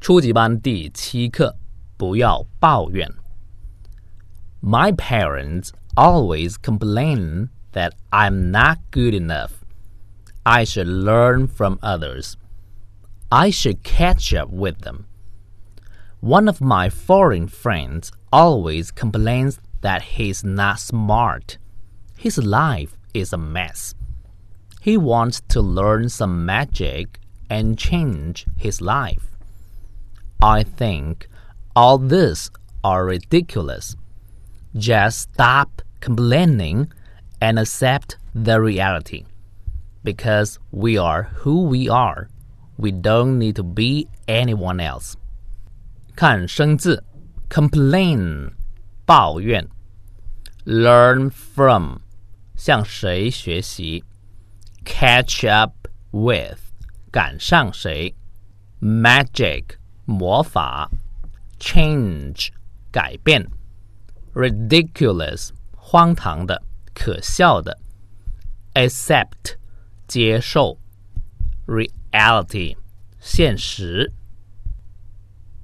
初级班第七课，不要抱怨。My parents always complain that I'm not good enough. I should learn from others. I should catch up with them. One of my foreign friends always complains that he's not smart. His life is a mess. He wants to learn some magic and change his life. I think all this are ridiculous. Just stop complaining and accept the reality. Because we are who we are, we don't need to be anyone else. 看生字，complain 抱怨，learn from 向谁学习，catch up with 赶上谁，magic 魔法，change 改变，ridiculous 荒唐的、可笑的，accept 接受，reality 现实。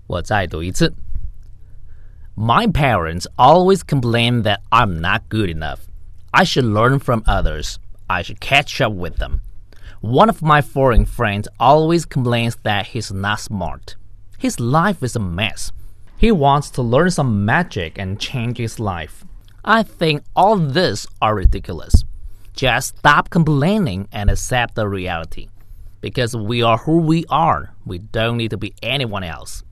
我再读一次。My parents always complain that I'm not good enough. I should learn from others. I should catch up with them. One of my foreign friends always complains that he's not smart. His life is a mess. He wants to learn some magic and change his life. I think all this are ridiculous. Just stop complaining and accept the reality. Because we are who we are, we don't need to be anyone else.